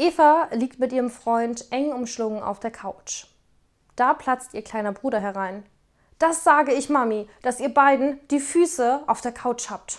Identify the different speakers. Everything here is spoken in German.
Speaker 1: Eva liegt mit ihrem Freund eng umschlungen auf der Couch. Da platzt ihr kleiner Bruder herein. Das sage ich Mami, dass ihr beiden die Füße auf der Couch habt.